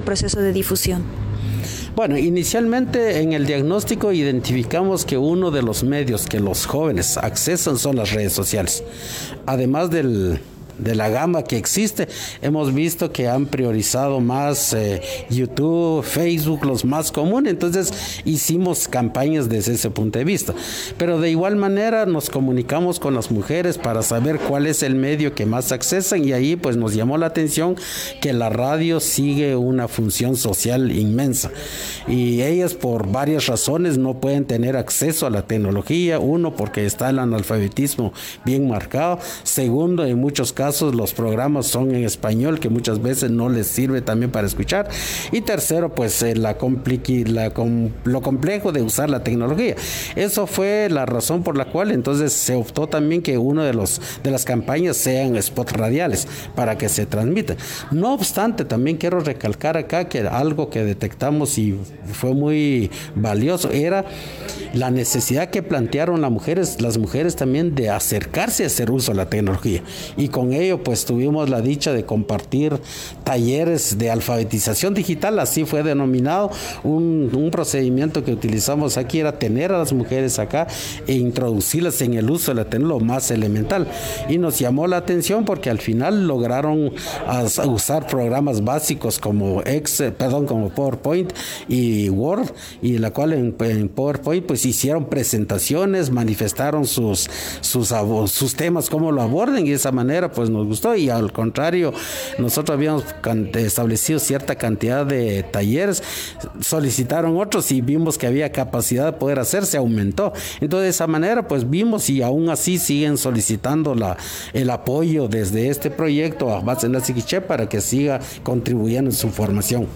proceso de difusión? Bueno, inicialmente en el diagnóstico identificamos que uno de los medios que los jóvenes accesan son las redes sociales. Además del de la gama que existe, hemos visto que han priorizado más eh, YouTube, Facebook, los más comunes, entonces hicimos campañas desde ese punto de vista. Pero de igual manera nos comunicamos con las mujeres para saber cuál es el medio que más accesan. Y ahí pues nos llamó la atención que la radio sigue una función social inmensa. Y ellas por varias razones no pueden tener acceso a la tecnología, uno porque está el analfabetismo bien marcado, segundo en muchos casos los programas son en español, que muchas veces no les sirve también para escuchar. Y tercero, pues eh, la, la lo complejo de usar la tecnología. Eso fue la razón por la cual entonces se optó también que uno de los de las campañas sean spots radiales para que se transmitan. No obstante, también quiero recalcar acá que algo que detectamos y fue muy valioso era la necesidad que plantearon las mujeres, las mujeres también de acercarse a hacer uso de la tecnología. Y con ello pues tuvimos la dicha de compartir talleres de alfabetización digital, así fue denominado. Un, procedimiento que utilizamos aquí era tener a las mujeres acá e introducirlas en el uso de la tecnología, lo más elemental. Y nos llamó la atención porque al final lograron usar programas básicos como Excel, perdón, como PowerPoint y Word, y la cual en, en PowerPoint pues hicieron presentaciones, manifestaron sus, sus, sus temas, cómo lo aborden y de esa manera pues nos gustó y al contrario, nosotros habíamos establecido cierta cantidad de talleres, solicitaron otros y vimos que había capacidad de poder hacerse, aumentó. Entonces de esa manera pues vimos y aún así siguen solicitando la, el apoyo desde este proyecto a base de la Siquiche para que siga contribuyendo en su formación.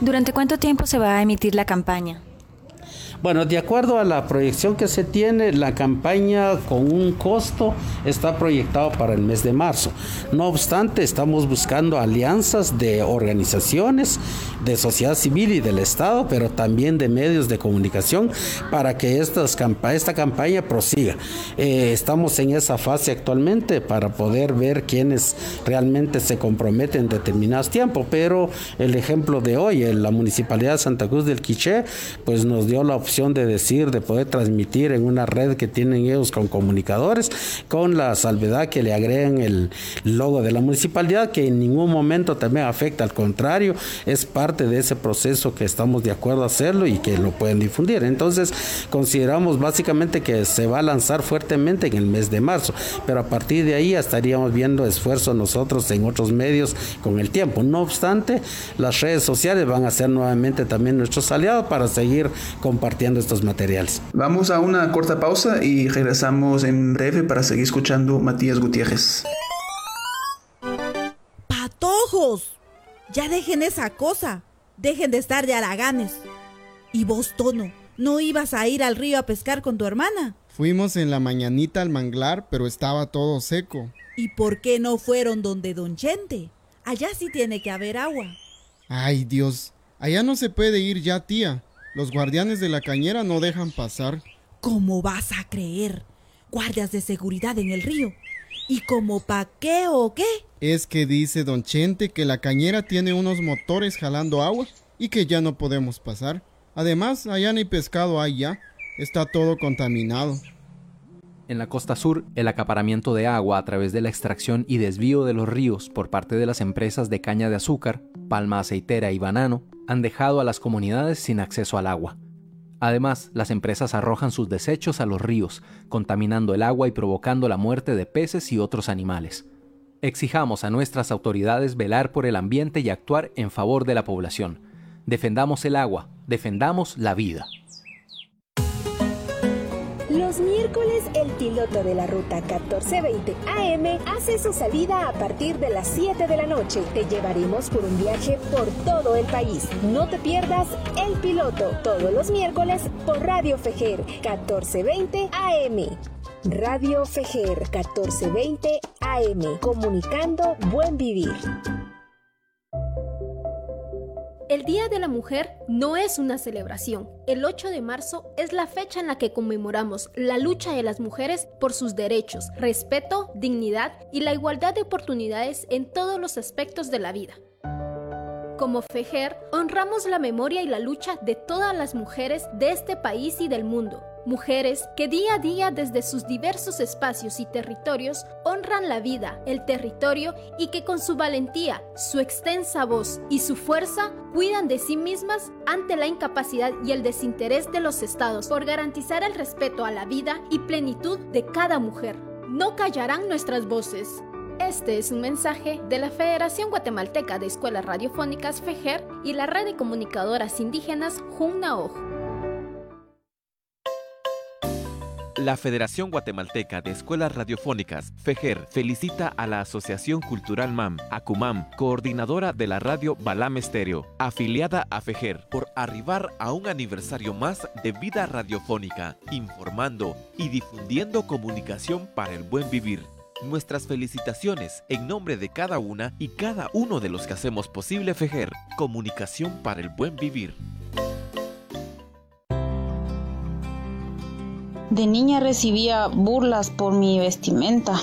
¿Durante cuánto tiempo se va a emitir la campaña? Bueno, de acuerdo a la proyección que se tiene, la campaña con un costo está proyectado para el mes de marzo. No obstante, estamos buscando alianzas de organizaciones, de sociedad civil y del Estado, pero también de medios de comunicación para que estas, esta campaña prosiga. Eh, estamos en esa fase actualmente para poder ver quiénes realmente se comprometen en determinados tiempos, pero el ejemplo de hoy, la Municipalidad de Santa Cruz del Quiché, pues nos dio la opción de decir, de poder transmitir en una red que tienen ellos con comunicadores, con la salvedad que le agregan el logo de la municipalidad, que en ningún momento también afecta, al contrario, es parte de ese proceso que estamos de acuerdo a hacerlo y que lo pueden difundir. Entonces, consideramos básicamente que se va a lanzar fuertemente en el mes de marzo, pero a partir de ahí estaríamos viendo esfuerzos nosotros en otros medios con el tiempo. No obstante, las redes sociales van a ser nuevamente también nuestros aliados para seguir compartiendo estos materiales. Vamos a una corta pausa y regresamos en breve para seguir escuchando Matías Gutiérrez. ¡Patojos! Ya dejen esa cosa. Dejen de estar de haraganes. ¿Y vos, Tono, no ibas a ir al río a pescar con tu hermana? Fuimos en la mañanita al manglar, pero estaba todo seco. ¿Y por qué no fueron donde Don Chente? Allá sí tiene que haber agua. Ay, Dios. Allá no se puede ir ya, tía. Los guardianes de la cañera no dejan pasar. ¿Cómo vas a creer? Guardias de seguridad en el río. ¿Y cómo pa' qué o qué? Es que dice don Chente que la cañera tiene unos motores jalando agua y que ya no podemos pasar. Además, allá ni pescado hay ya. Está todo contaminado. En la costa sur, el acaparamiento de agua a través de la extracción y desvío de los ríos por parte de las empresas de caña de azúcar, palma aceitera y banano han dejado a las comunidades sin acceso al agua. Además, las empresas arrojan sus desechos a los ríos, contaminando el agua y provocando la muerte de peces y otros animales. Exijamos a nuestras autoridades velar por el ambiente y actuar en favor de la población. Defendamos el agua, defendamos la vida. Miércoles el piloto de la ruta 1420 AM hace su salida a partir de las 7 de la noche. Te llevaremos por un viaje por todo el país. No te pierdas El Piloto todos los miércoles por Radio Fejer 1420 AM. Radio Fejer 1420 AM, comunicando buen vivir. El Día de la Mujer no es una celebración. El 8 de marzo es la fecha en la que conmemoramos la lucha de las mujeres por sus derechos, respeto, dignidad y la igualdad de oportunidades en todos los aspectos de la vida. Como FEJER, honramos la memoria y la lucha de todas las mujeres de este país y del mundo. Mujeres que día a día desde sus diversos espacios y territorios honran la vida, el territorio y que con su valentía, su extensa voz y su fuerza cuidan de sí mismas ante la incapacidad y el desinterés de los estados por garantizar el respeto a la vida y plenitud de cada mujer. No callarán nuestras voces. Este es un mensaje de la Federación Guatemalteca de Escuelas Radiofónicas FEJER y la red de comunicadoras indígenas JUNNAOJ. La Federación Guatemalteca de Escuelas Radiofónicas, FEJER, felicita a la Asociación Cultural MAM, ACUMAM, coordinadora de la radio Balam Estéreo, afiliada a FEJER, por arribar a un aniversario más de vida radiofónica, informando y difundiendo comunicación para el buen vivir. Nuestras felicitaciones en nombre de cada una y cada uno de los que hacemos posible FEJER, comunicación para el buen vivir. De niña recibía burlas por mi vestimenta.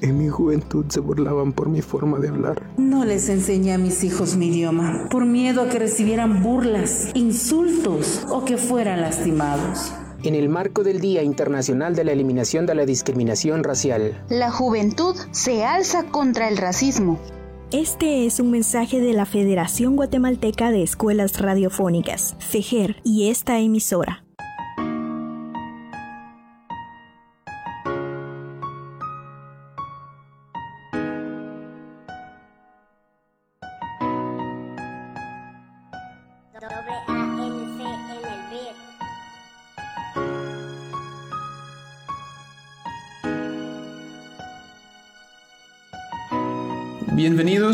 En mi juventud se burlaban por mi forma de hablar. No les enseñé a mis hijos mi idioma, por miedo a que recibieran burlas, insultos o que fueran lastimados. En el marco del Día Internacional de la Eliminación de la Discriminación Racial, la juventud se alza contra el racismo. Este es un mensaje de la Federación Guatemalteca de Escuelas Radiofónicas, FEJER, y esta emisora.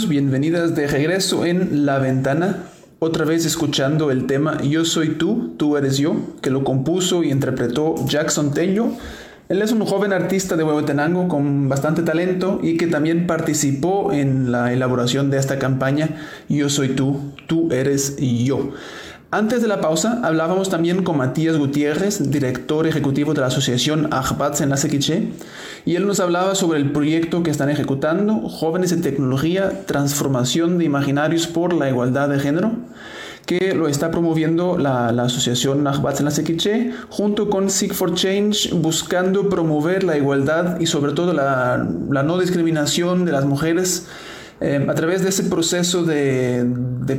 Bienvenidas de regreso en La Ventana, otra vez escuchando el tema Yo soy tú, tú eres yo, que lo compuso y interpretó Jackson Tello. Él es un joven artista de Huehuetenango con bastante talento y que también participó en la elaboración de esta campaña Yo soy tú, tú eres yo. Antes de la pausa hablábamos también con Matías Gutiérrez, director ejecutivo de la asociación Ajbats en la Sequiche, y él nos hablaba sobre el proyecto que están ejecutando, Jóvenes en Tecnología, Transformación de Imaginarios por la Igualdad de Género, que lo está promoviendo la, la asociación en la Sequiche, junto con Seek for Change, buscando promover la igualdad y sobre todo la, la no discriminación de las mujeres eh, a través de ese proceso de,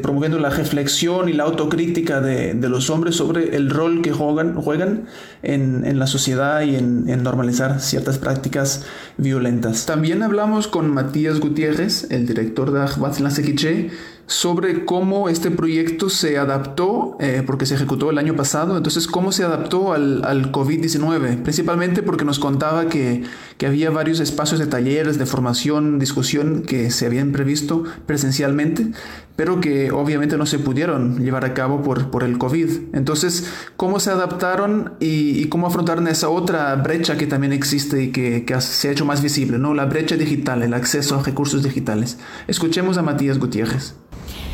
promoviendo la reflexión y la autocrítica de, de, los hombres sobre el rol que juegan, en, en la sociedad y en, en, normalizar ciertas prácticas violentas. También hablamos con Matías Gutiérrez, el director de Ajbat la Sequiche, sobre cómo este proyecto se adaptó, eh, porque se ejecutó el año pasado, entonces cómo se adaptó al, al COVID-19, principalmente porque nos contaba que, que, había varios espacios de talleres, de formación, discusión que se habían previsto presencialmente, pero que obviamente no se pudieron llevar a cabo por, por el COVID. Entonces, ¿cómo se adaptaron y, cómo afrontaron esa otra brecha que también existe y que, que se ha hecho más visible, ¿no? la brecha digital, el acceso a recursos digitales? Escuchemos a Matías Gutiérrez.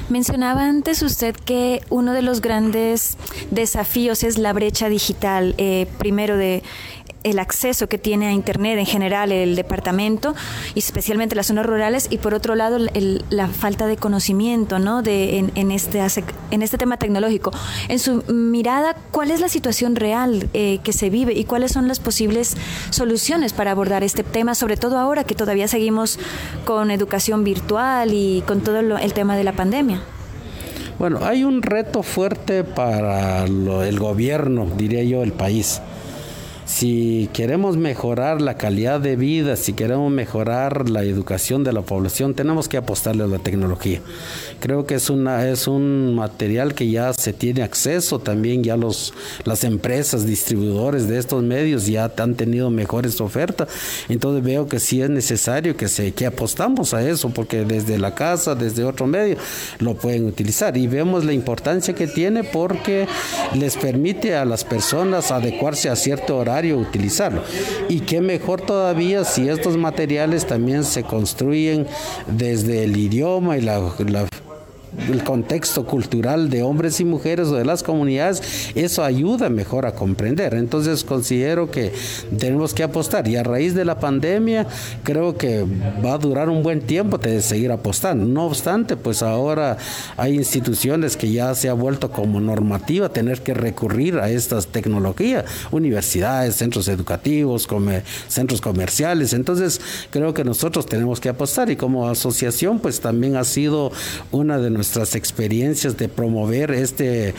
Mencionaba antes usted que uno de los grandes desafíos es la brecha digital, eh, primero de el acceso que tiene a Internet en general el departamento, y especialmente las zonas rurales, y por otro lado el, la falta de conocimiento ¿no? de, en, en, este, en este tema tecnológico. En su mirada, ¿cuál es la situación real eh, que se vive y cuáles son las posibles soluciones para abordar este tema, sobre todo ahora que todavía seguimos con educación virtual y con todo lo, el tema de la pandemia? Bueno, hay un reto fuerte para lo, el gobierno, diría yo, el país si queremos mejorar la calidad de vida, si queremos mejorar la educación de la población, tenemos que apostarle a la tecnología. Creo que es una es un material que ya se tiene acceso, también ya los las empresas distribuidores de estos medios ya han tenido mejores ofertas. Entonces veo que sí es necesario que se que apostamos a eso porque desde la casa, desde otro medio lo pueden utilizar y vemos la importancia que tiene porque les permite a las personas adecuarse a cierto horario utilizarlo. Y qué mejor todavía si estos materiales también se construyen desde el idioma y la, la el contexto cultural de hombres y mujeres o de las comunidades, eso ayuda mejor a comprender. Entonces considero que tenemos que apostar y a raíz de la pandemia creo que va a durar un buen tiempo de seguir apostando. No obstante, pues ahora hay instituciones que ya se ha vuelto como normativa tener que recurrir a estas tecnologías, universidades, centros educativos, centros comerciales. Entonces creo que nosotros tenemos que apostar y como asociación pues también ha sido una de nuestras experiencias de promover este,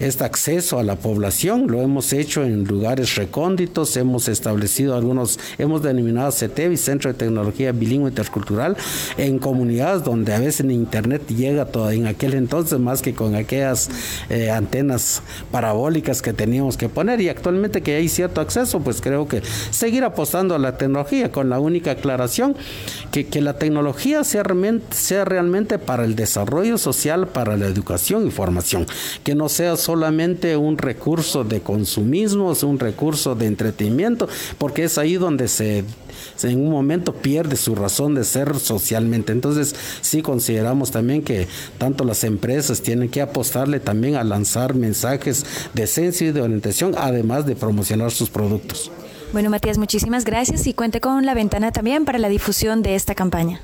este acceso a la población. Lo hemos hecho en lugares recónditos, hemos establecido algunos, hemos denominado CETEVI, Centro de Tecnología Bilingüe Intercultural, en comunidades donde a veces internet llega todo, en aquel entonces más que con aquellas eh, antenas parabólicas que teníamos que poner y actualmente que hay cierto acceso, pues creo que seguir apostando a la tecnología con la única aclaración que, que la tecnología sea realmente, sea realmente para el desarrollo social, para la educación y formación, que no sea solamente un recurso de consumismo, es un recurso de entretenimiento, porque es ahí donde se en un momento pierde su razón de ser socialmente. Entonces sí consideramos también que tanto las empresas tienen que apostarle también a lanzar mensajes de esencia y de orientación, además de promocionar sus productos. Bueno, Matías, muchísimas gracias y cuente con la ventana también para la difusión de esta campaña.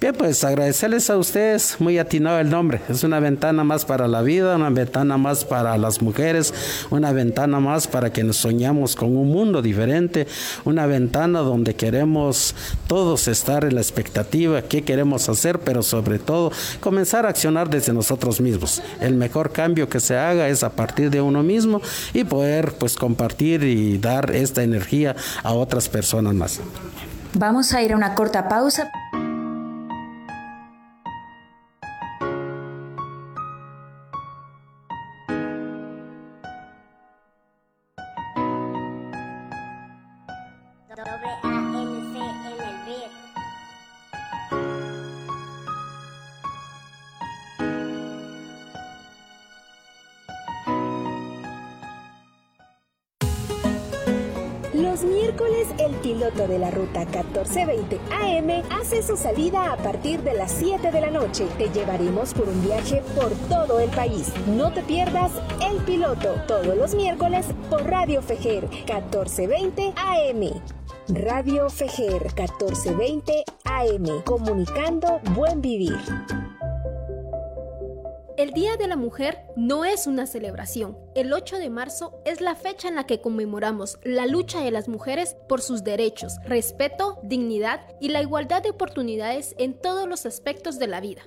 Bien, pues agradecerles a ustedes, muy atinado el nombre. Es una ventana más para la vida, una ventana más para las mujeres, una ventana más para que nos soñamos con un mundo diferente, una ventana donde queremos todos estar en la expectativa, qué queremos hacer, pero sobre todo comenzar a accionar desde nosotros mismos. El mejor cambio que se haga es a partir de uno mismo y poder pues compartir y dar esta energía a otras personas más. Vamos a ir a una corta pausa. De la ruta 1420 AM hace su salida a partir de las 7 de la noche. Te llevaremos por un viaje por todo el país. No te pierdas el piloto todos los miércoles por Radio Fejer 1420 AM. Radio Fejer 1420 AM, comunicando buen vivir. El Día de la Mujer no es una celebración. El 8 de marzo es la fecha en la que conmemoramos la lucha de las mujeres por sus derechos, respeto, dignidad y la igualdad de oportunidades en todos los aspectos de la vida.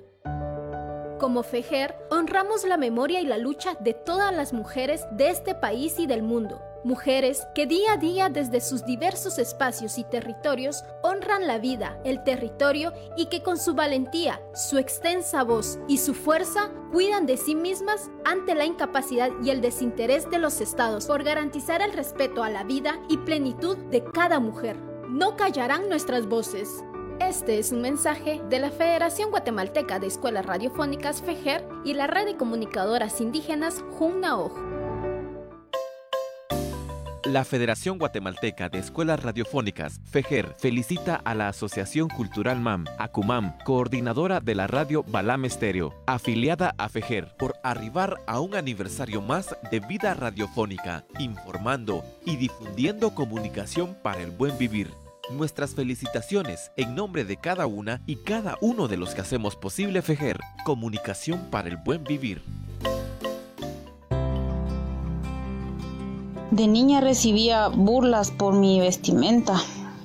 Como FEJER, honramos la memoria y la lucha de todas las mujeres de este país y del mundo, Mujeres que día a día desde sus diversos espacios y territorios honran la vida, el territorio y que con su valentía, su extensa voz y su fuerza cuidan de sí mismas ante la incapacidad y el desinterés de los estados por garantizar el respeto a la vida y plenitud de cada mujer. No callarán nuestras voces. Este es un mensaje de la Federación Guatemalteca de Escuelas Radiofónicas FEJER y la red de comunicadoras indígenas JUNAOJ. La Federación Guatemalteca de Escuelas Radiofónicas, FEJER, felicita a la Asociación Cultural MAM, ACUMAM, coordinadora de la radio Balam Estéreo, afiliada a FEJER, por arribar a un aniversario más de vida radiofónica, informando y difundiendo comunicación para el buen vivir. Nuestras felicitaciones en nombre de cada una y cada uno de los que hacemos posible FEJER, comunicación para el buen vivir. De niña recibía burlas por mi vestimenta.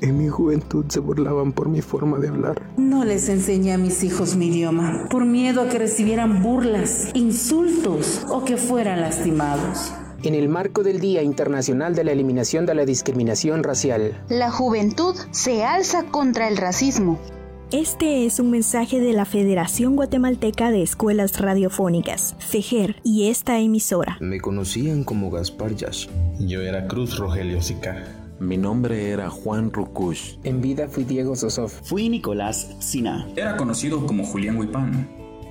En mi juventud se burlaban por mi forma de hablar. No les enseñé a mis hijos mi idioma, por miedo a que recibieran burlas, insultos o que fueran lastimados. En el marco del Día Internacional de la Eliminación de la Discriminación Racial, la juventud se alza contra el racismo. Este es un mensaje de la Federación Guatemalteca de Escuelas Radiofónicas, FEJER, y esta emisora. Me conocían como Gaspar Yash. Yo era Cruz Rogelio Sica. Mi nombre era Juan Rukush. En vida fui Diego Sosof. Fui Nicolás Sina. Era conocido como Julián Huipán.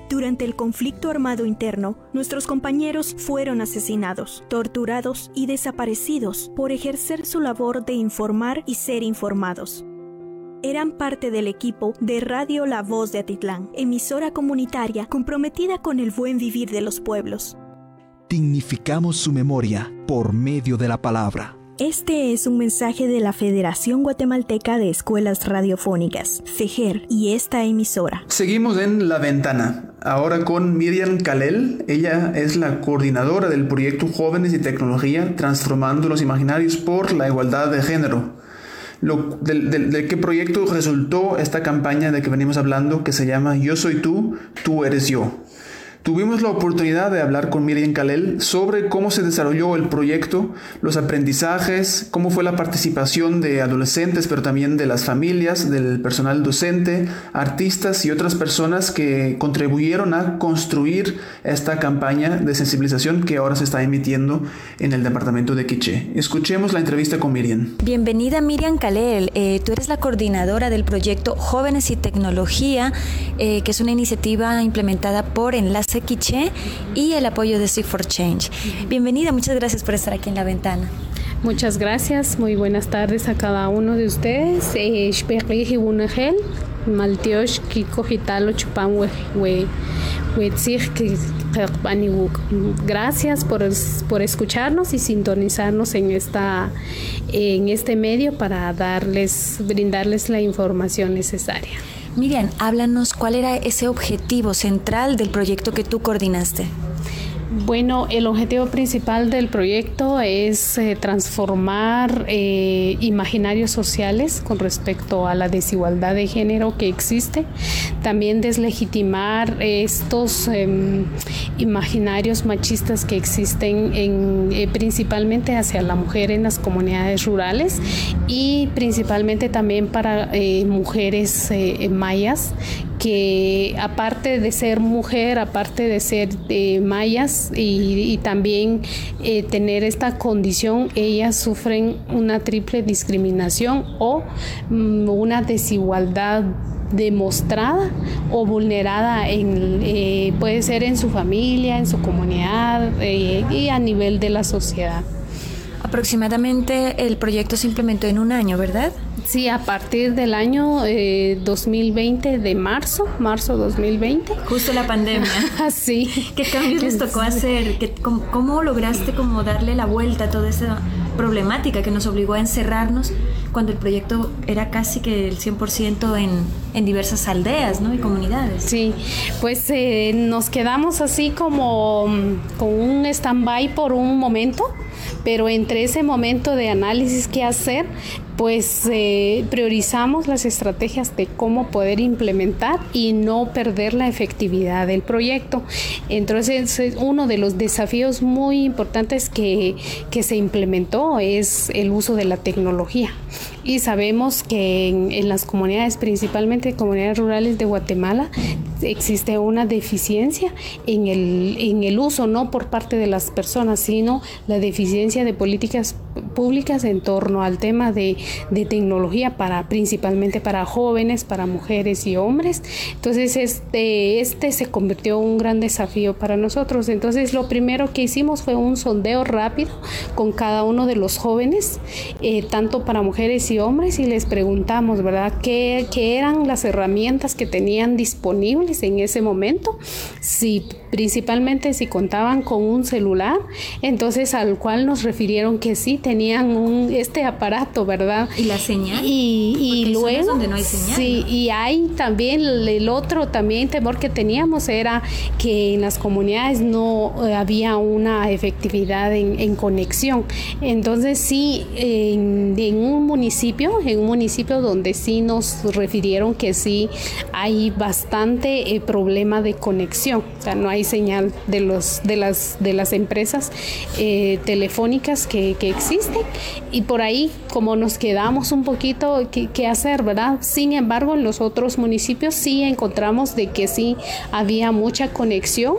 Durante el conflicto armado interno, nuestros compañeros fueron asesinados, torturados y desaparecidos por ejercer su labor de informar y ser informados. Eran parte del equipo de Radio La Voz de Atitlán, emisora comunitaria comprometida con el buen vivir de los pueblos. Dignificamos su memoria por medio de la palabra. Este es un mensaje de la Federación Guatemalteca de Escuelas Radiofónicas, FEGER, y esta emisora. Seguimos en La Ventana, ahora con Miriam Kalel. Ella es la coordinadora del proyecto Jóvenes y Tecnología, Transformando los Imaginarios por la Igualdad de Género. Lo, de qué proyecto resultó esta campaña de que venimos hablando que se llama Yo soy tú, tú eres yo. Tuvimos la oportunidad de hablar con Miriam Kalel sobre cómo se desarrolló el proyecto, los aprendizajes, cómo fue la participación de adolescentes, pero también de las familias, del personal docente, artistas y otras personas que contribuyeron a construir esta campaña de sensibilización que ahora se está emitiendo en el departamento de Quiché. Escuchemos la entrevista con Miriam. Bienvenida Miriam Kalel, eh, tú eres la coordinadora del proyecto Jóvenes y Tecnología, eh, que es una iniciativa implementada por Enlace Quiche y el apoyo de Seek for Change. Bienvenida, muchas gracias por estar aquí en la ventana. Muchas gracias, muy buenas tardes a cada uno de ustedes. Eh, Gracias por, por escucharnos y sintonizarnos en esta en este medio para darles brindarles la información necesaria. Miriam, háblanos cuál era ese objetivo central del proyecto que tú coordinaste. Bueno, el objetivo principal del proyecto es eh, transformar eh, imaginarios sociales con respecto a la desigualdad de género que existe, también deslegitimar estos em, imaginarios machistas que existen en, eh, principalmente hacia la mujer en las comunidades rurales y principalmente también para mujeres mayas que aparte de ser mujer, aparte de ser mayas y, también eh, tener esta condición, ellas sufren una triple discriminación o mm, una desigualdad demostrada o vulnerada en, eh, puede ser en su familia, en su comunidad eh, y a nivel de la sociedad. Aproximadamente el proyecto se implementó en un año, ¿verdad? Sí, a partir del año 2020, eh, de marzo, marzo 2020. Justo la pandemia. sí. ¿Qué cambios les tocó hacer? ¿Qué, cómo, lograste como darle la vuelta a toda esa problemática que nos obligó a encerrarnos cuando el proyecto era casi que el 100% en, en diversas aldeas ¿no? y comunidades? Sí, pues eh, nos quedamos así como con un stand-by por un momento pero entre ese momento de análisis que hacer, pues eh, priorizamos las estrategias de cómo poder implementar y no perder la efectividad del proyecto. Entonces, uno de los desafíos muy importantes que, que se implementó es el uso de la tecnología. Y sabemos que en, las comunidades, principalmente comunidades rurales de Guatemala, existe una deficiencia en el, en el uso, no por parte de las personas, sino la deficiencia de políticas públicas en torno al tema de, de tecnología para principalmente para jóvenes, para mujeres y hombres. Entonces este, este se convirtió en un gran desafío para nosotros. Entonces lo primero que hicimos fue un sondeo rápido con cada uno de los jóvenes, eh, tanto para mujeres y hombres, y les preguntamos, ¿verdad?, qué, qué eran las herramientas que tenían disponibles en ese momento, si principalmente si contaban con un celular, entonces al cual nos refirieron que sí tenían un, este aparato, ¿verdad? Y la señal. Y, y luego, donde no hay señal. sí, y hay también el otro también temor que teníamos era que en las comunidades no eh, había una efectividad en, conexión. Entonces sí, en, en un municipio, en un municipio donde sí nos refirieron que sí hay bastante eh, problema de conexión, o sea, no hay señal de, los, de, las, de las empresas eh, telefónicas que, que, existen. Y por ahí como nos quedamos un poquito qué, hacer, ¿verdad? Sin embargo, en los otros municipios sí encontramos de que sí había mucha conexión,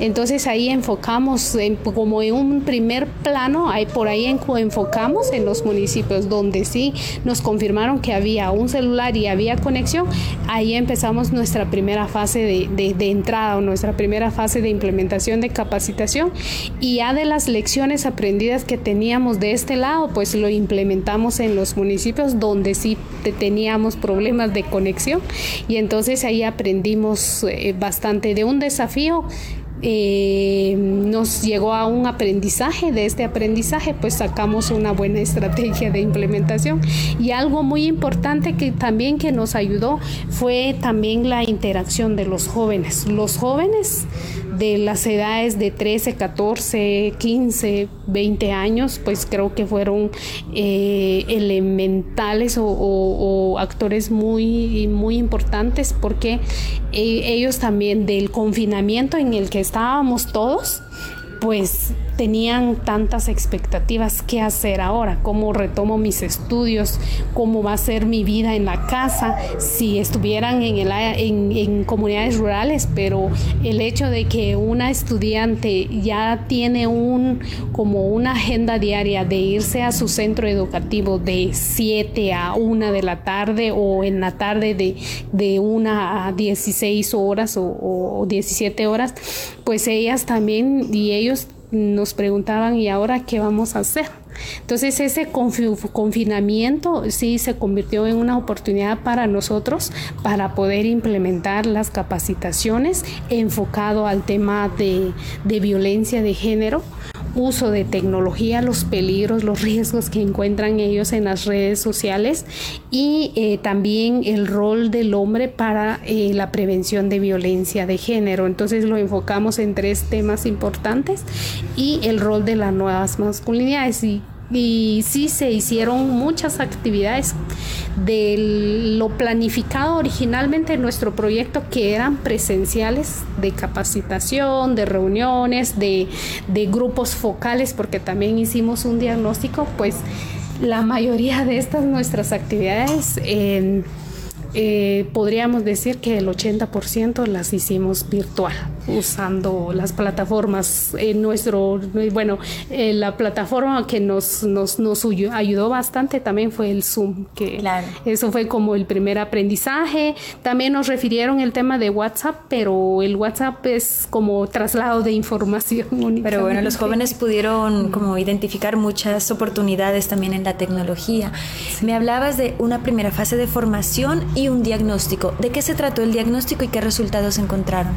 entonces ahí enfocamos como en un primer plano, ahí por ahí enfocamos en los municipios donde sí nos confirmaron que había un celular y había conexión, ahí empezamos nuestra primera fase de, de, entrada o nuestra primera fase de implementación de capacitación y ya de las lecciones aprendidas que teníamos de este lado, pues lo implementamos en los municipios donde sí teníamos problemas de conexión y entonces ahí aprendimos eh, bastante de un desafío eh, nos llegó a un aprendizaje, de este aprendizaje pues sacamos una buena estrategia de implementación y algo muy importante que también que nos ayudó fue también la interacción de los jóvenes. Los jóvenes de las edades de 13, 14, 15, 20 años, pues creo que fueron eh, elementales o, actores muy, muy importantes porque eh, ellos también del confinamiento en el que estábamos todos, pues tenían tantas expectativas qué hacer ahora, cómo retomo mis estudios, cómo va a ser mi vida en la casa, si estuvieran en, el, en, en comunidades rurales, pero el hecho de que una estudiante ya tiene un como una agenda diaria de irse a su centro educativo de 7 a 1 de la tarde o en la tarde de, de 1 a 16 horas o, o 17 horas, pues ellas también y ellos nos preguntaban, ¿y ahora qué vamos a hacer? Entonces ese confinamiento sí se convirtió en una oportunidad para nosotros para poder implementar las capacitaciones enfocado al tema de, violencia de género uso de tecnología, los peligros, los riesgos que encuentran ellos en las redes sociales y eh, también el rol del hombre para eh, la prevención de violencia de género. Entonces lo enfocamos en tres temas importantes y el rol de las nuevas masculinidades y y sí se hicieron muchas actividades de lo planificado originalmente en nuestro proyecto que eran presenciales de capacitación, de reuniones, de, de grupos focales, porque también hicimos un diagnóstico, pues la mayoría de estas nuestras actividades eh, podríamos decir que el 80% las hicimos virtual, usando las plataformas. En nuestro, bueno, eh, la plataforma que nos, nos, nos, ayudó bastante también fue el Zoom, que eso fue como el primer aprendizaje. También nos refirieron el tema de WhatsApp, pero el WhatsApp es como traslado de información. Pero bueno, los jóvenes pudieron como identificar muchas oportunidades también en la tecnología. Me hablabas de una primera fase de formación y un diagnóstico. ¿De qué se trató el diagnóstico y qué resultados encontraron?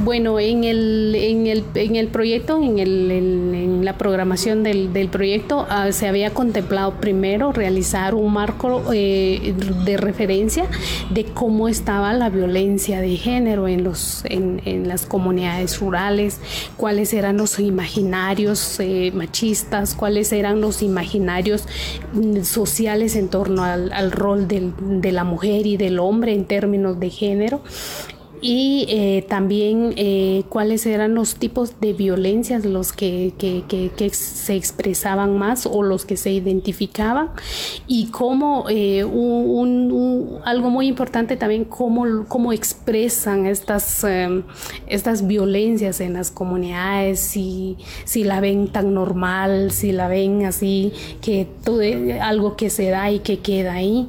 Bueno, en el, en el, en el proyecto, en, el, en, la programación del, del proyecto, ah, se había contemplado primero realizar un marco eh, de referencia de cómo estaba la violencia de género en, los, en, en las comunidades rurales, cuáles eran los imaginarios eh, machistas, cuáles eran los imaginarios mm, sociales en torno al, al rol del, de la mujer y de del hombre en términos de género y eh, también eh, cuáles eran los tipos de violencias los que, se expresaban más o los que se identificaban. Y cómo eh, un, algo muy importante también cómo, cómo expresan estas, estas violencias en las comunidades si, si la ven tan normal si la ven así que todo algo que se da y que queda ahí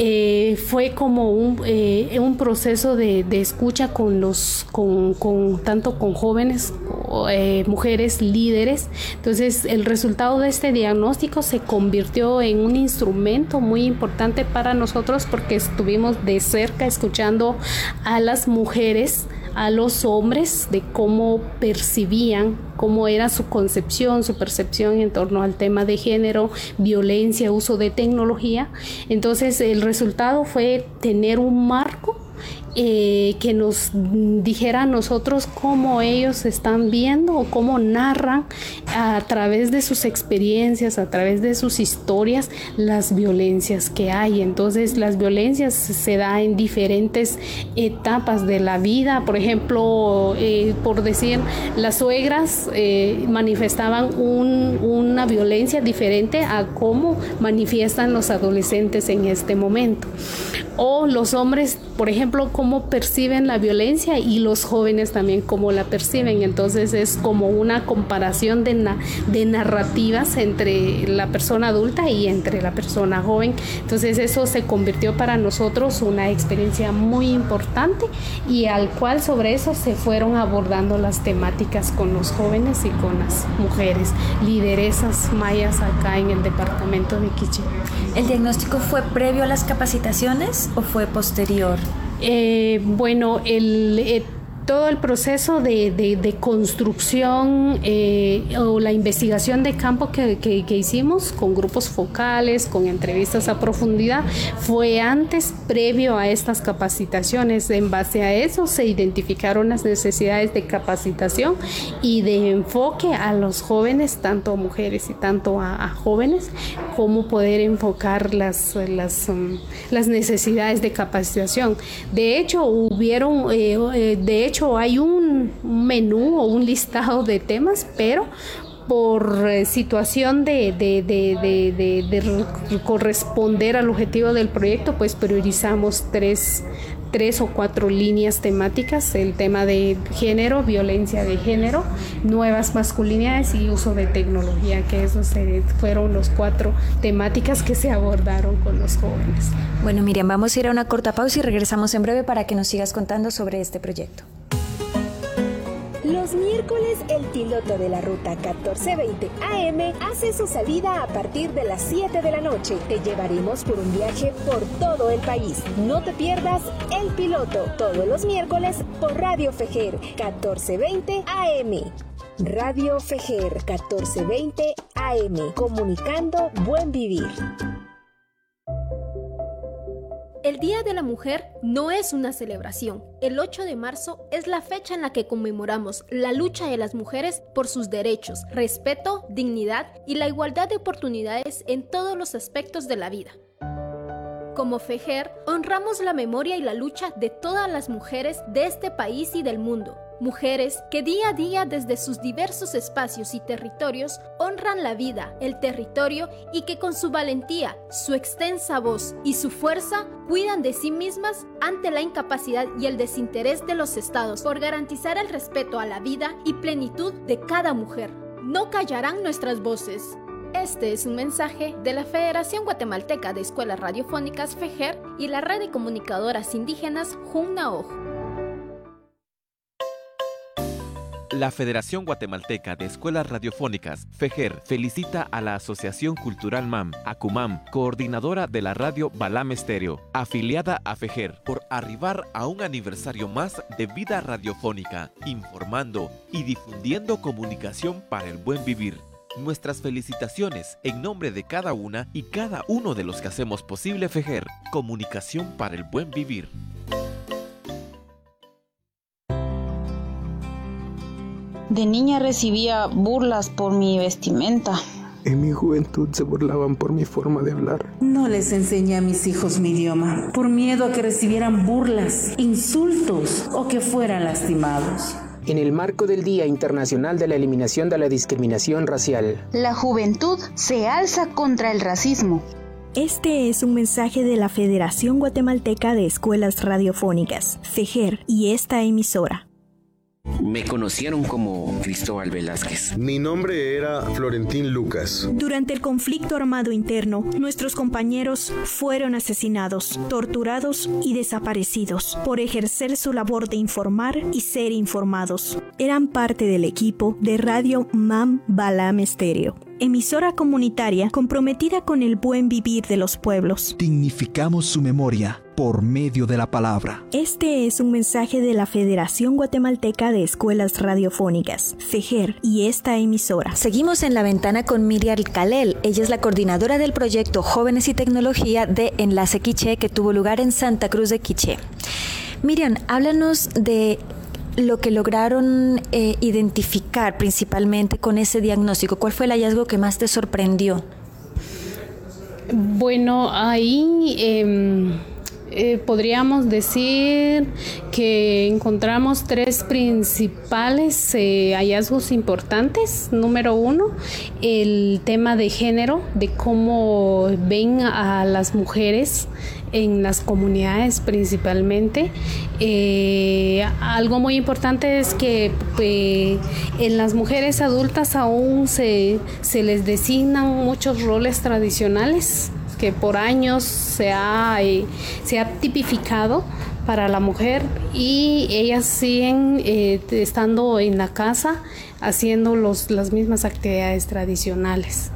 eh, fue como un, eh, un proceso de, de, escucha con los, con, con tanto con jóvenes, eh, mujeres líderes. Entonces el resultado de este diagnóstico se convirtió en un instrumento muy importante para nosotros porque estuvimos de cerca escuchando a las mujeres a los hombres de cómo percibían, cómo era su concepción, su percepción en torno al tema de género, violencia, uso de tecnología. Entonces el resultado fue tener un marco eh, que nos dijera a nosotros cómo ellos están viendo o cómo narran a través de sus experiencias, a través de sus historias, las violencias que hay. Entonces las violencias se dan en diferentes etapas de la vida. Por ejemplo, eh, por decir, las suegras eh, manifestaban una violencia diferente a cómo manifiestan los adolescentes en este momento o los hombres, por ejemplo, cómo perciben la violencia y los jóvenes también cómo la perciben. Entonces es como una comparación de, de narrativas entre la persona adulta y entre la persona joven. Entonces eso se convirtió para nosotros una experiencia muy importante y al cual sobre eso se fueron abordando las temáticas con los jóvenes y con las mujeres, lideresas mayas acá en el departamento de Quiché. ¿El diagnóstico fue previo a las capacitaciones o fue posterior? Eh, bueno, el, eh, todo el proceso de, construcción eh, o la investigación de campo que, hicimos con grupos focales, con entrevistas a profundidad, fue antes, previo a estas capacitaciones. En base a eso se identificaron las necesidades de capacitación y de enfoque a los jóvenes, tanto a mujeres y tanto a, jóvenes, cómo poder enfocar las, las, um, las, necesidades de capacitación. De hecho, hubieron, eh, eh, de hecho, hay un menú o un listado de temas, pero por eh, situación de, corresponder al objetivo del proyecto, pues priorizamos tres, tres o cuatro líneas temáticas, el tema de género, violencia de género, nuevas masculinidades y uso de tecnología, que esos fueron los cuatro temáticas que se abordaron con los jóvenes. Bueno, Miriam, vamos a ir a una corta pausa y regresamos en breve para que nos sigas contando sobre este proyecto. Los miércoles el piloto de la ruta 1420 AM hace su salida a partir de las 7 de la noche. Te llevaremos por un viaje por todo el país. No te pierdas el piloto todos los miércoles por Radio Fejer 1420 AM. Radio Fejer 1420 AM, comunicando buen vivir. El Día de la Mujer no es una celebración. El 8 de marzo es la fecha en la que conmemoramos la lucha de las mujeres por sus derechos, respeto, dignidad y la igualdad de oportunidades en todos los aspectos de la vida. Como FEJER, honramos la memoria y la lucha de todas las mujeres de este país y del mundo Mujeres que día a día desde sus diversos espacios y territorios honran la vida, el territorio y que con su valentía, su extensa voz y su fuerza cuidan de sí mismas ante la incapacidad y el desinterés de los estados por garantizar el respeto a la vida y plenitud de cada mujer. No callarán nuestras voces. Este es un mensaje de la Federación Guatemalteca de Escuelas Radiofónicas FEJER y la red de comunicadoras indígenas JUNNAOJ. La Federación Guatemalteca de Escuelas Radiofónicas, FEJER, felicita a la Asociación Cultural MAM, ACUMAM, coordinadora de la radio Balam Estéreo, afiliada a FEJER, por arribar a un aniversario más de vida radiofónica, informando y difundiendo comunicación para el buen vivir. Nuestras felicitaciones en nombre de cada una y cada uno de los que hacemos posible FEJER, comunicación para el buen vivir. De niña recibía burlas por mi vestimenta. En mi juventud se burlaban por mi forma de hablar. No les enseñé a mis hijos mi idioma, por miedo a que recibieran burlas, insultos o que fueran lastimados. En el marco del Día Internacional de la Eliminación de la Discriminación Racial, la juventud se alza contra el racismo. Este es un mensaje de la Federación Guatemalteca de Escuelas Radiofónicas, FEJER, y esta emisora. Me conocieron como Cristóbal Velázquez. Mi nombre era Florentín Lucas. Durante el conflicto armado interno, nuestros compañeros fueron asesinados, torturados y desaparecidos por ejercer su labor de informar y ser informados. Eran parte del equipo de Radio MAM Balam Estéreo emisora comunitaria comprometida con el buen vivir de los pueblos. Dignificamos su memoria por medio de la palabra. Este es un mensaje de la Federación Guatemalteca de Escuelas Radiofónicas, FEJER, y esta emisora. Seguimos en la ventana con Miriam Calel. Ella es la coordinadora del proyecto Jóvenes y Tecnología de Enlace Quiché que tuvo lugar en Santa Cruz de Quiché. Miriam, háblanos de lo que lograron eh, identificar principalmente con ese diagnóstico? ¿Cuál fue el hallazgo que más te sorprendió? Bueno, ahí em, eh, podríamos decir que encontramos tres principales eh, hallazgos importantes. Número uno, el tema de género, de cómo ven a las mujeres en las comunidades principalmente. Eh, algo muy importante es que eh, en las mujeres adultas aún se, se les designan muchos roles tradicionales que por años se ha, eh, se ha tipificado para la mujer y ellas siguen eh, estando en la casa haciendo los, las mismas actividades tradicionales.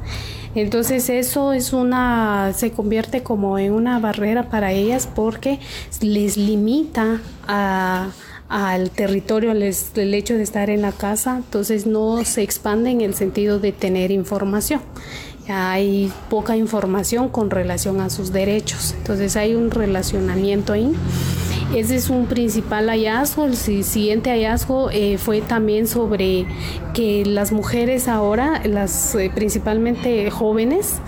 Entonces eso es una, se convierte como en una barrera para ellas porque les limita al territorio, el hecho de estar en la casa, entonces no se expande en el sentido de tener información hay poca información con relación a sus derechos. Entonces hay un relacionamiento ahí. Ese es un principal hallazgo. El siguiente hallazgo eh, fue también sobre que las mujeres ahora, las eh, principalmente jóvenes,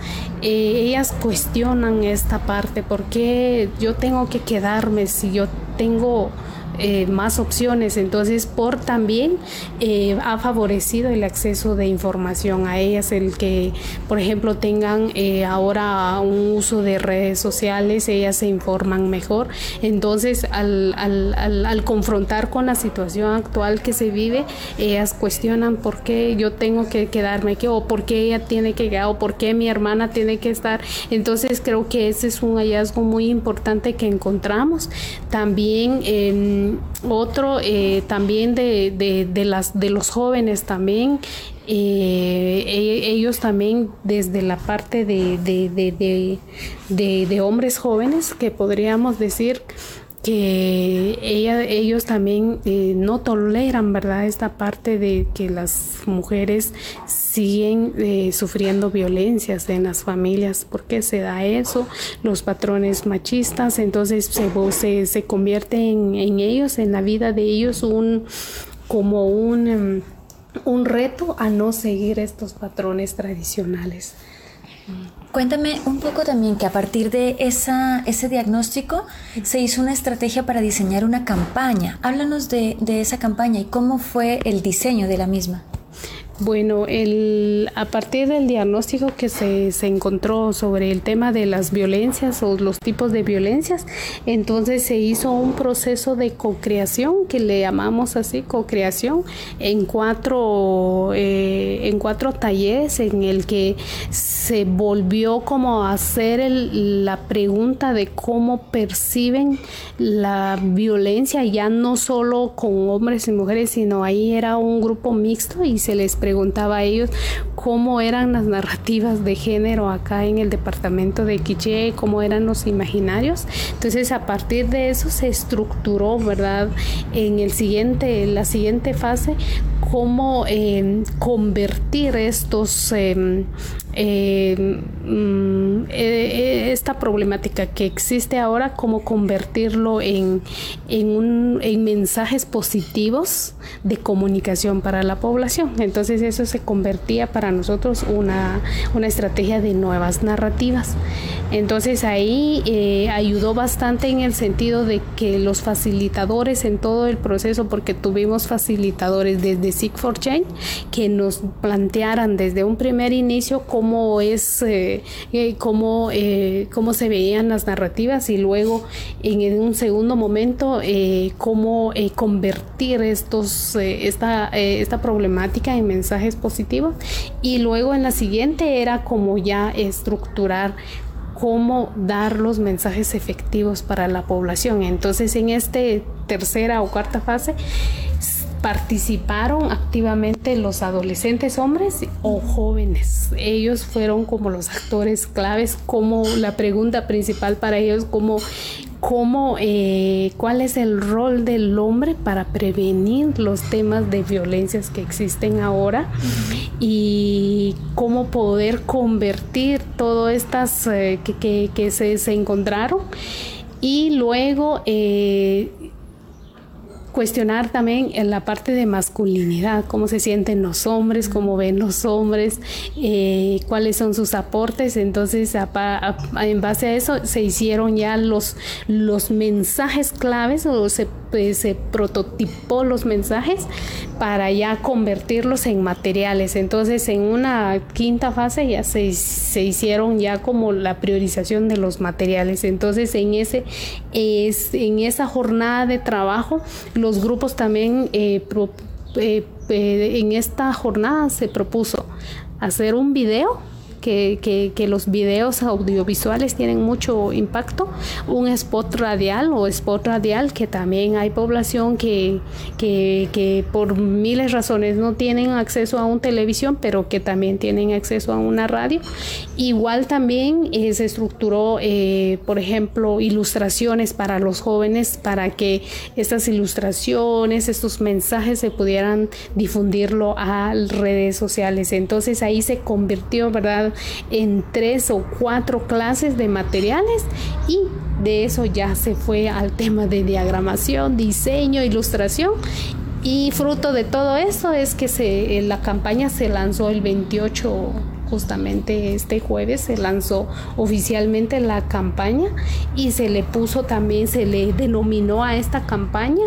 eh, ellas cuestionan esta parte. ¿Por qué yo tengo que quedarme si yo tengo eh, más opciones. Entonces, por también eh, ha favorecido el acceso de información a ellas, el que, por ejemplo, tengan eh, ahora un uso de redes sociales, ellas se informan mejor. Entonces, al, al, al, confrontar con la situación actual que se vive, ellas cuestionan por qué yo tengo que quedarme aquí, o por qué ella tiene que quedar, o por qué mi hermana tiene que estar. Entonces, creo que ese es un hallazgo muy importante que encontramos. También, eh, otro eh, también de, de, las, de los jóvenes también, eh, e, ellos también desde la parte de, de, hombres jóvenes, que podríamos decir que ella, ellos también eh, no toleran, ¿verdad? Esta parte de que las mujeres siguen eh, sufriendo violencias en las familias. ¿Por qué se da eso? Los patrones machistas, entonces se, se, convierte en, ellos, en la vida de ellos, un como un, em, un reto a no seguir estos patrones tradicionales. Cuéntame un poco también que a partir de esa, ese diagnóstico se hizo una estrategia para diseñar una campaña. Háblanos de, de esa campaña y cómo fue el diseño de la misma. Bueno, el, a partir del diagnóstico que se, se, encontró sobre el tema de las violencias o los tipos de violencias, entonces se hizo un proceso de co-creación que le llamamos así co-creación en cuatro eh, en cuatro talleres en el que se volvió como a hacer el, la pregunta de cómo perciben la violencia ya no solo con hombres y mujeres sino ahí era un grupo mixto y se les preguntaba a ellos cómo eran las narrativas de género acá en el departamento de Quiché, cómo eran los imaginarios. Entonces, a partir de eso se estructuró, ¿verdad? En el siguiente, la siguiente fase, cómo eh, convertir estos eh, eh, mm, esta problemática que existe ahora, cómo convertirlo en, en, en mensajes positivos de comunicación para la población. Entonces eso se convertía para nosotros una, una estrategia de nuevas narrativas. Entonces ahí eh, ayudó bastante en el sentido de que los facilitadores en todo el proceso, porque tuvimos facilitadores desde Seek for Change que nos plantearan desde un primer inicio cómo es, eh, eh, cómo, cómo se veían las narrativas y luego en un segundo momento cómo convertir estos, esta, esta problemática en mensajes positivos y luego en la siguiente era como ya estructurar cómo dar los mensajes efectivos para la población. Entonces, en esta tercera o cuarta fase participaron activamente los adolescentes hombres o jóvenes. Ellos fueron como los actores claves, como la pregunta principal para ellos, como cómo, eh, cuál es el rol del hombre para prevenir los temas de violencias que existen ahora y cómo poder convertir todas estas eh, que, se, se, encontraron. Y luego eh, cuestionar también en la parte de masculinidad, cómo se sienten los hombres, cómo ven los hombres, eh, cuáles son sus aportes. Entonces, en base a eso se hicieron ya los, los mensajes claves o se se prototipó los mensajes para ya convertirlos en materiales. Entonces en una quinta fase ya se, se hicieron ya como la priorización de los materiales. Entonces en, ese, es, en esa jornada de trabajo los grupos también eh, eh, eh, en esta jornada se propuso hacer un video que, los videos audiovisuales tienen mucho impacto. Un spot radial o spot radial que también hay población que, que, por miles de razones no tienen acceso a una televisión, pero que también tienen acceso a una radio. Igual también eh, se estructuró, eh, por ejemplo, ilustraciones para los jóvenes para que estas ilustraciones, estos mensajes se pudieran difundirlo a redes sociales. Entonces ahí se convirtió, ¿verdad? En tres o cuatro clases de materiales y de eso ya se fue al tema de diagramación, diseño, ilustración. Y fruto de todo eso es que se, la campaña se lanzó el 28 justamente este jueves se lanzó oficialmente la campaña y se le puso también, se le denominó a esta campaña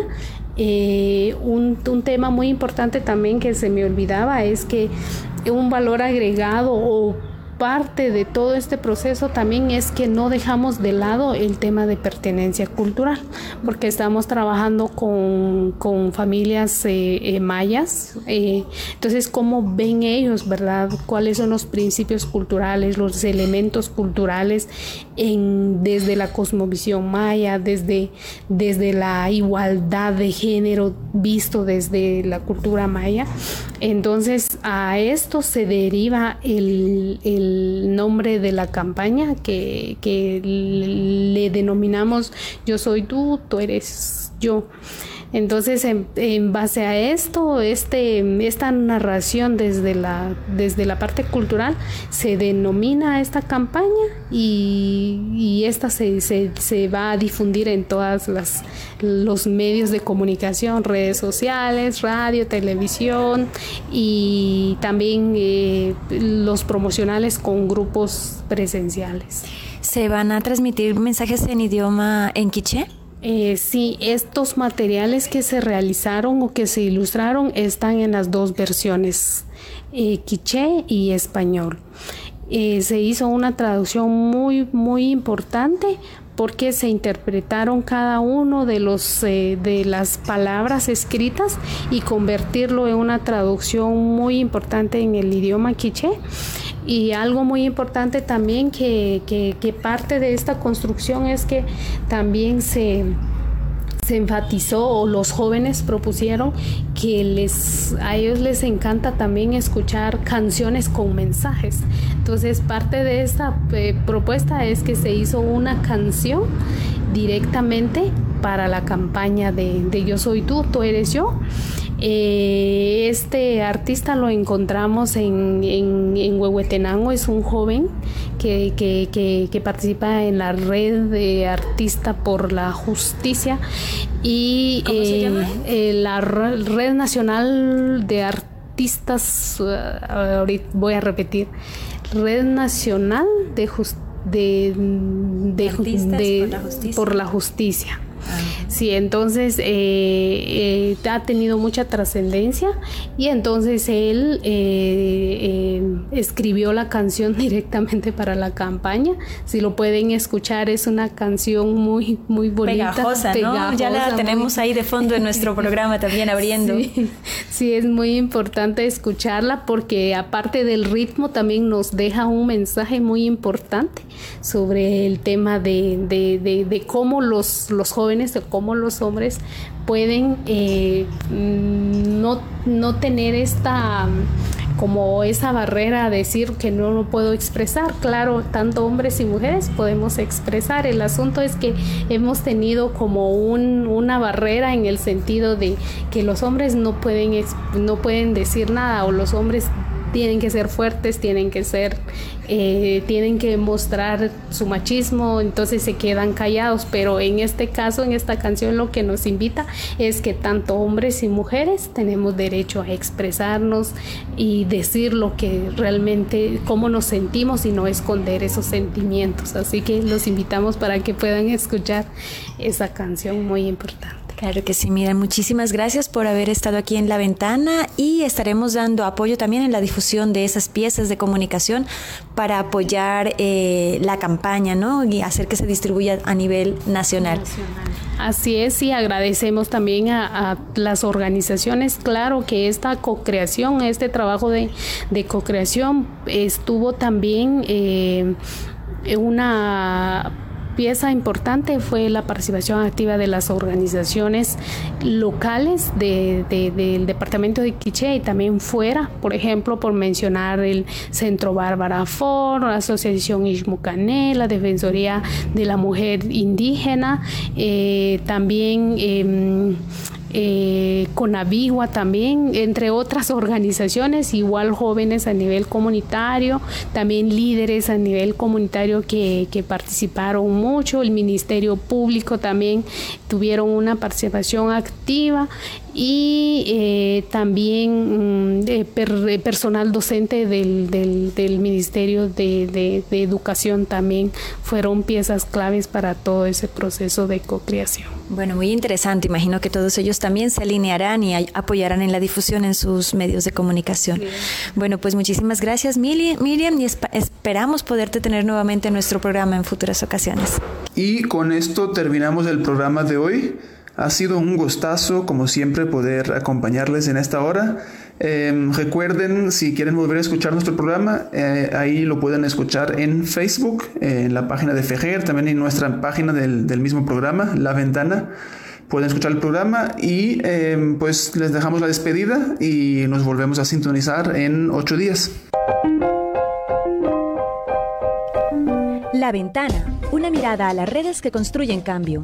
eh, un, un, tema muy importante también que se me olvidaba es que un valor agregado o parte de todo este proceso también es que no dejamos de lado el tema de pertenencia cultural, porque estamos trabajando con, con familias eh, eh, mayas. Eh, entonces, ¿cómo ven ellos, verdad? ¿Cuáles son los principios culturales, los elementos culturales en, desde la cosmovisión maya, desde, desde la igualdad de género visto desde la cultura maya? Entonces, a esto se deriva el nombre de la campaña que, le denominamos Yo soy tú, tú eres yo. Entonces, en, base a esto, este, esta narración desde la, desde la parte cultural se denomina esta campaña y, esta se, se, va a difundir en todos los medios de comunicación, redes sociales, radio, televisión y también eh, los promocionales con grupos presenciales. ¿Se van a transmitir mensajes en idioma en quiché? Eh, sí, estos materiales que se realizaron o que se ilustraron están en las dos versiones, eh, quiché y español. Eh, se hizo una traducción muy, muy importante porque se interpretaron cada uno de los de las palabras escritas y convertirlo en una traducción muy importante en el idioma quiché y algo muy importante también que, que, parte de esta construcción es que también se, se enfatizó o los jóvenes propusieron que les a ellos les encanta también escuchar canciones con mensajes. Entonces, parte de esta eh, propuesta es que se hizo una canción directamente para la campaña de, de Yo soy tú, tú eres yo. Eh, este artista lo encontramos en, en, Huehuetenango, es un joven que, que, participa en la red de Artista por la Justicia y eh, eh, la Red Nacional de Artistas, ahorita voy a repetir, Red Nacional de, de, de, por la Justicia. Sí, entonces eh, eh, ha tenido mucha trascendencia y entonces él eh, escribió la canción directamente para la campaña. Si lo pueden escuchar, es una canción muy, muy bonita. Pegajosa, ¿no? ya la tenemos ahí de fondo en nuestro programa también abriendo. Sí, es muy importante escucharla porque aparte del ritmo también nos deja un mensaje muy importante sobre el tema de, de, de cómo los, los jóvenes, de cómo los hombres pueden eh, no, no tener esta como esa barrera a decir que no lo puedo expresar. Claro, tanto hombres y mujeres podemos expresar. El asunto es que hemos tenido como un, una barrera en el sentido de que los hombres no pueden, no pueden decir nada o los hombres tienen que ser fuertes, tienen que ser, eh, tienen que mostrar su machismo, entonces se quedan callados. Pero en este caso, en esta canción, lo que nos invita es que tanto hombres y mujeres tenemos derecho a expresarnos y decir lo que realmente, cómo nos sentimos y no esconder esos sentimientos. Así que los invitamos para que puedan escuchar esa canción muy importante. Claro que sí, mira, muchísimas gracias por haber estado aquí en la ventana y estaremos dando apoyo también en la difusión de esas piezas de comunicación para apoyar eh, la campaña, ¿no? Y hacer que se distribuya a nivel nacional. Así es, y agradecemos también a, las organizaciones. Claro que esta co-creación, este trabajo de, de co-creación estuvo también eh, una pieza importante fue la participación activa de las organizaciones locales de, del departamento de Quiché y también fuera, por ejemplo, por mencionar el Centro Bárbara Ford, la Asociación Ishmucané, la Defensoría de la Mujer Indígena, eh, también eh, eh, Conavigua también, entre otras organizaciones, igual jóvenes a nivel comunitario, también líderes a nivel comunitario que, que participaron mucho, el Ministerio Público también tuvieron una participación activa y eh, también mm, personal docente del, del, Ministerio de, de, Educación también fueron piezas claves para todo ese proceso de co-creación. Bueno, muy interesante. Imagino que todos ellos también se alinearán y apoyarán en la difusión en sus medios de comunicación. Bueno, pues muchísimas gracias Miriam y esperamos poderte tener nuevamente en nuestro programa en futuras ocasiones. Y con esto terminamos el programa de hoy. Ha sido un gustazo, como siempre, poder acompañarles en esta hora. Em, recuerden, si quieren volver a escuchar nuestro programa, eh, ahí lo pueden escuchar en Facebook, en la página de Fejer, también en nuestra página del, mismo programa, La Ventana. Pueden escuchar el programa y em, pues les dejamos la despedida y nos volvemos a sintonizar en ocho días. La Ventana, una mirada a las redes que construyen cambio.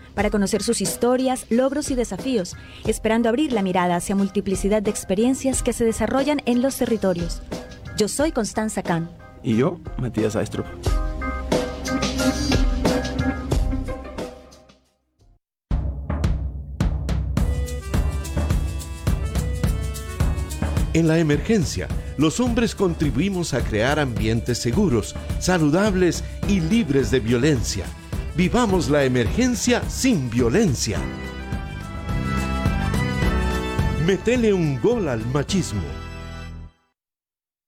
para conocer sus historias, logros y desafíos, esperando abrir la mirada hacia multiplicidad de experiencias que se desarrollan en los territorios. Yo soy Constanza Kahn. Y yo, Matías Aistrup. En la emergencia, los hombres contribuimos a crear ambientes seguros, saludables y libres de violencia. Vivamos la emergencia sin violencia. Metele un gol al machismo.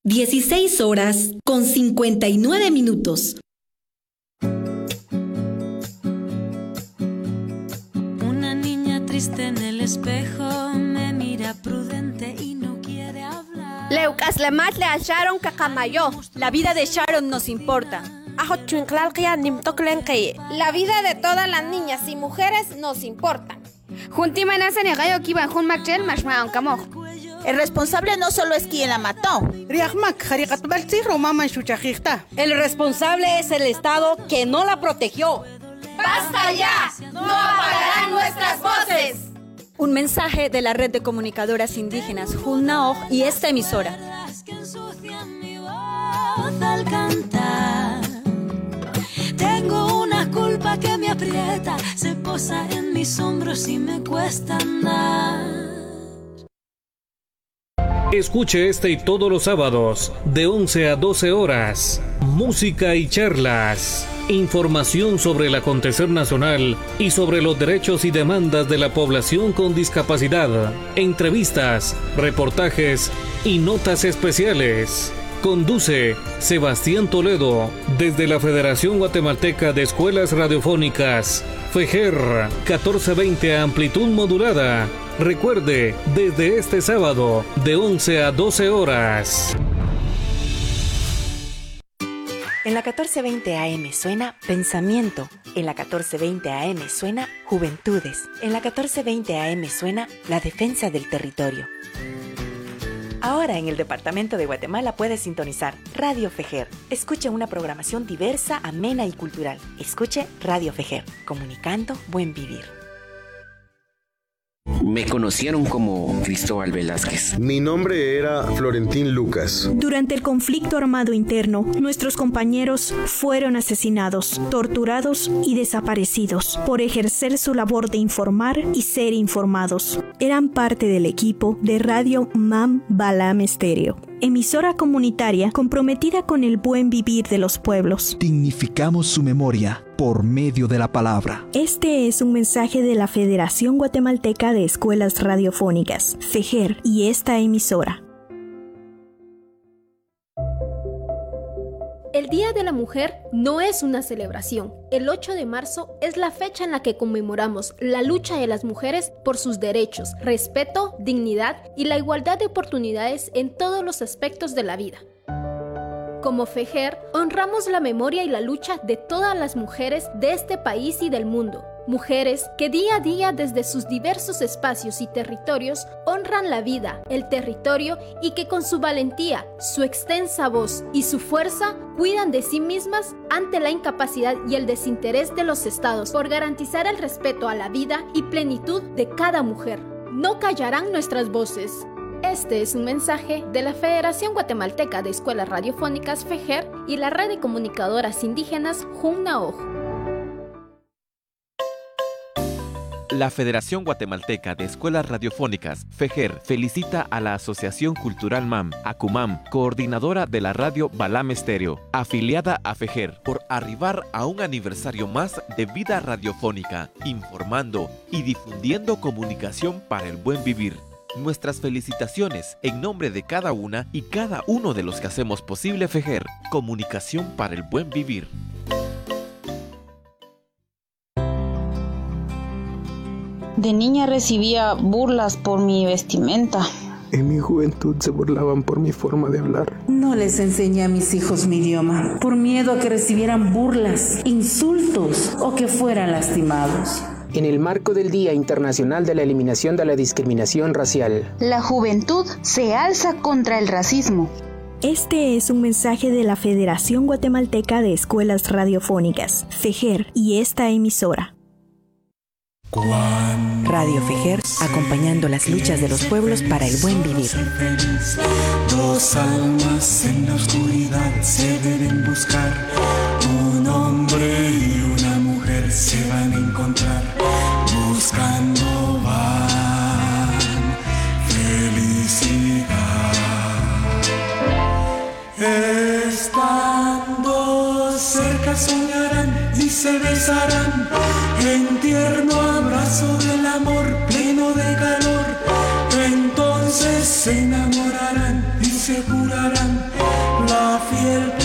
16 horas con 59 minutos. Una niña triste en el espejo me mira prudente y no Leucas le al Sharon Kakamayo. La vida de Sharon nos importa. La vida de todas las niñas y mujeres nos importa. El responsable no solo es quien la mató. El responsable es el Estado que no la protegió. ¡Basta ya! ¡No apagarán nuestras voces! Un mensaje de la red de comunicadoras indígenas Junnaoj y esta emisora. Tengo una culpa que me aprieta, se posa en mis hombros y me cuesta andar. Escuche este y todos los sábados, de 11 a 12 horas, música y charlas información sobre el acontecer nacional y sobre los derechos y demandas de la población con discapacidad, entrevistas, reportajes y notas especiales. Conduce Sebastián Toledo desde la Federación Guatemalteca de Escuelas Radiofónicas, FEJER 1420 amplitud modulada. Recuerde, desde este sábado de 11 a 12 horas. En la 1420 AM suena Pensamiento. En la 1420 AM suena Juventudes. En la 1420 AM suena La Defensa del Territorio. Ahora en el Departamento de Guatemala puedes sintonizar Radio Fejer. Escuche una programación diversa, amena y cultural. Escuche Radio Fejer, comunicando buen vivir. Me conocieron como Cristóbal Velázquez. Mi nombre era Florentín Lucas. Durante el conflicto armado interno, nuestros compañeros fueron asesinados, torturados y desaparecidos por ejercer su labor de informar y ser informados. Eran parte del equipo de Radio Mam Balam Estéreo emisora comunitaria comprometida con el buen vivir de los pueblos. Dignificamos su memoria por medio de la palabra. Este es un mensaje de la Federación Guatemalteca de Escuelas Radiofónicas, FEGER, y esta emisora. El Día de la Mujer no es una celebración. El 8 de marzo es la fecha en la que conmemoramos la lucha de las mujeres por sus derechos, respeto, dignidad y la igualdad de oportunidades en todos los aspectos de la vida. Como FEJER, honramos la memoria y la lucha de todas las mujeres de este país y del mundo, Mujeres que día a día desde sus diversos espacios y territorios honran la vida, el territorio y que con su valentía, su extensa voz y su fuerza cuidan de sí mismas ante la incapacidad y el desinterés de los estados por garantizar el respeto a la vida y plenitud de cada mujer. No callarán nuestras voces. Este es un mensaje de la Federación Guatemalteca de Escuelas Radiofónicas FEJER y la Red de Comunicadoras Indígenas JUNNAOJ. La Federación Guatemalteca de Escuelas Radiofónicas, FEJER, felicita a la Asociación Cultural MAM, ACUMAM, coordinadora de la radio Balam Estéreo, afiliada a FEJER, por arribar a un aniversario más de vida radiofónica, informando y difundiendo comunicación para el buen vivir. Nuestras felicitaciones en nombre de cada una y cada uno de los que hacemos posible FEJER, comunicación para el buen vivir. De niña recibía burlas por mi vestimenta. En mi juventud se burlaban por mi forma de hablar. No les enseñé a mis hijos mi idioma, por miedo a que recibieran burlas, insultos o que fueran lastimados. En el marco del Día Internacional de la Eliminación de la Discriminación Racial, la juventud se alza contra el racismo. Este es un mensaje de la Federación Guatemalteca de Escuelas Radiofónicas, FEJER, y esta emisora. Radio Fejer, acompañando las luchas de los pueblos para el buen vivir. Dos almas en la oscuridad se deben buscar. Un hombre y una mujer se van a encontrar. Buscando van felicidad. Estando cerca soñarán y se besarán en tierno abrazo del amor pleno de calor. Entonces se enamorarán y se jurarán la fiel